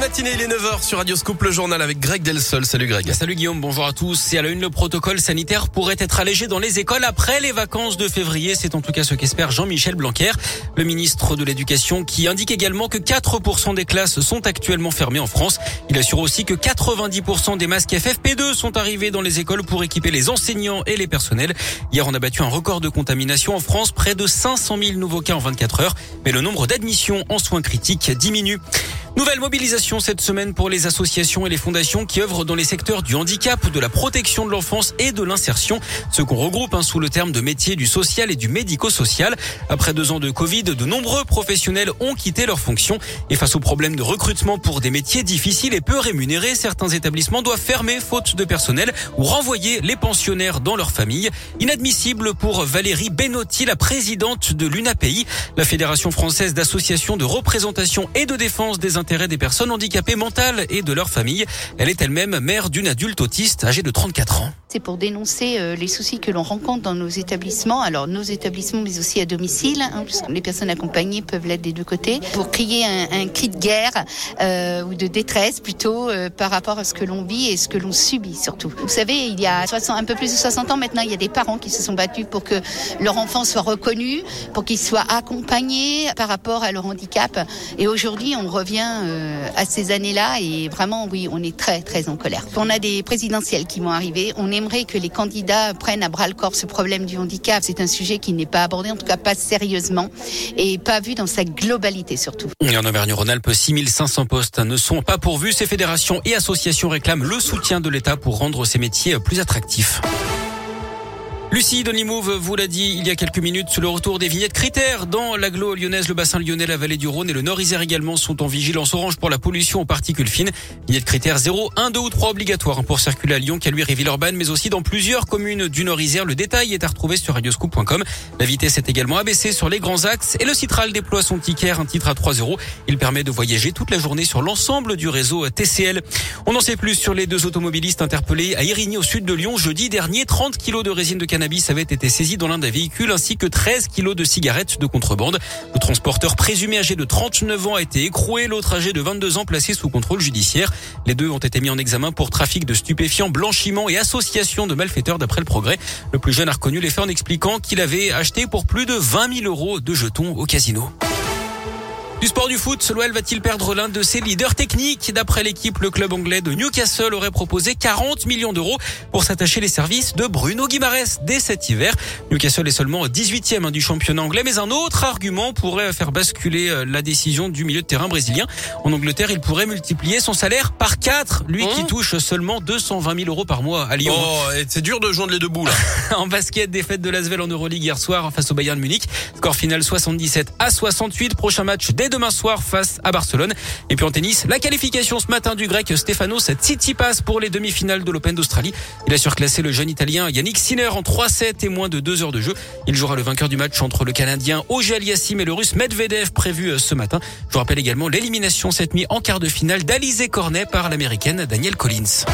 matinée, il est 9h sur Radio le journal avec Greg Delsol. Salut Greg. Salut Guillaume, bonjour à tous. Et à la une, le protocole sanitaire pourrait être allégé dans les écoles après les vacances de février. C'est en tout cas ce qu'espère Jean-Michel Blanquer, le ministre de l'Éducation, qui indique également que 4% des classes sont actuellement fermées en France. Il assure aussi que 90% des masques FFP2 sont arrivés dans les écoles pour équiper les enseignants et les personnels. Hier, on a battu un record de contamination en France, près de 500 000 nouveaux cas en 24 heures. Mais le nombre d'admissions en soins critiques diminue. Nouvelle mobilisation cette semaine pour les associations et les fondations qui œuvrent dans les secteurs du handicap, de la protection de l'enfance et de l'insertion, ce qu'on regroupe hein, sous le terme de métier du social et du médico-social. Après deux ans de Covid, de nombreux professionnels ont quitté leurs fonctions et face aux problèmes de recrutement pour des métiers difficiles et peu rémunérés, certains établissements doivent fermer faute de personnel ou renvoyer les pensionnaires dans leur famille. Inadmissible pour Valérie Benotti, la présidente de l'UNAPI, la Fédération française d'associations de représentation et de défense des intérêts des personnes handicapées mentales et de leur famille. Elle est elle-même mère d'une adulte autiste âgée de 34 ans. C'est pour dénoncer euh, les soucis que l'on rencontre dans nos établissements, alors nos établissements mais aussi à domicile, hein, puisque les personnes accompagnées peuvent l'être des deux côtés, pour crier un, un cri de guerre euh, ou de détresse plutôt euh, par rapport à ce que l'on vit et ce que l'on subit surtout. Vous savez, il y a 60, un peu plus de 60 ans maintenant, il y a des parents qui se sont battus pour que leur enfant soit reconnu, pour qu'il soit accompagné par rapport à leur handicap. Et aujourd'hui, on revient euh, à ces années-là et vraiment, oui, on est très très en colère. On a des présidentielles qui vont arriver. On aimerait que les candidats prennent à bras le corps ce problème du handicap. C'est un sujet qui n'est pas abordé, en tout cas pas sérieusement et pas vu dans sa globalité surtout. En Auvergne-Rhône-Alpes, 6500 postes ne sont pas pourvus. Ces fédérations et associations réclament le soutien de l'État pour rendre ces métiers plus attractifs. Lucie de Limouve vous l'a dit il y a quelques minutes, le retour des vignettes critères dans l'agglo lyonnaise, le bassin lyonnais, la vallée du Rhône et le Nord-Isère également sont en vigilance orange pour la pollution aux particules fines. Vignettes critères 0, 1, 2 ou 3 obligatoires pour circuler à Lyon, Caluire et Villeurbanne, mais aussi dans plusieurs communes du Nord-Isère. Le détail est à retrouver sur radioscoop.com. La vitesse est également abaissée sur les grands axes et le Citral déploie son ticket, un titre à 3 euros. Il permet de voyager toute la journée sur l'ensemble du réseau TCL. On en sait plus sur les deux automobilistes interpellés à Irigny au sud de Lyon jeudi dernier. 30 kilos de résine de cannabis avait été saisi dans l'un des véhicules ainsi que 13 kilos de cigarettes de contrebande. Le transporteur présumé âgé de 39 ans a été écroué, l'autre âgé de 22 ans placé sous contrôle judiciaire. Les deux ont été mis en examen pour trafic de stupéfiants, blanchiment et association de malfaiteurs d'après le progrès. Le plus jeune a reconnu les faits en expliquant qu'il avait acheté pour plus de 20 000 euros de jetons au casino. Du sport du foot, l'OL va-t-il perdre l'un de ses leaders techniques D'après l'équipe, le club anglais de Newcastle aurait proposé 40 millions d'euros pour s'attacher les services de Bruno Guimares dès cet hiver. Newcastle est seulement 18e hein, du championnat anglais, mais un autre argument pourrait faire basculer euh, la décision du milieu de terrain brésilien. En Angleterre, il pourrait multiplier son salaire par 4, lui qui touche seulement 220 000 euros par mois à Lyon. Oh, c'est dur de joindre les deux bouts là. en basket, défaite de l'Asvel en Euroleague hier soir face au Bayern de Munich. Score final 77 à 68. Prochain match dès demain soir face à Barcelone. Et puis en tennis, la qualification ce matin du grec Stefanos Tsitsipas pour les demi-finales de l'Open d'Australie. Il a surclassé le jeune italien Yannick Sinner en 3-7 et moins de 2 heures de jeu. Il jouera le vainqueur du match entre le canadien Auger Aliassim et le russe Medvedev prévu ce matin. Je vous rappelle également l'élimination cette nuit en quart de finale d'Alizé Cornet par l'américaine Danielle Collins.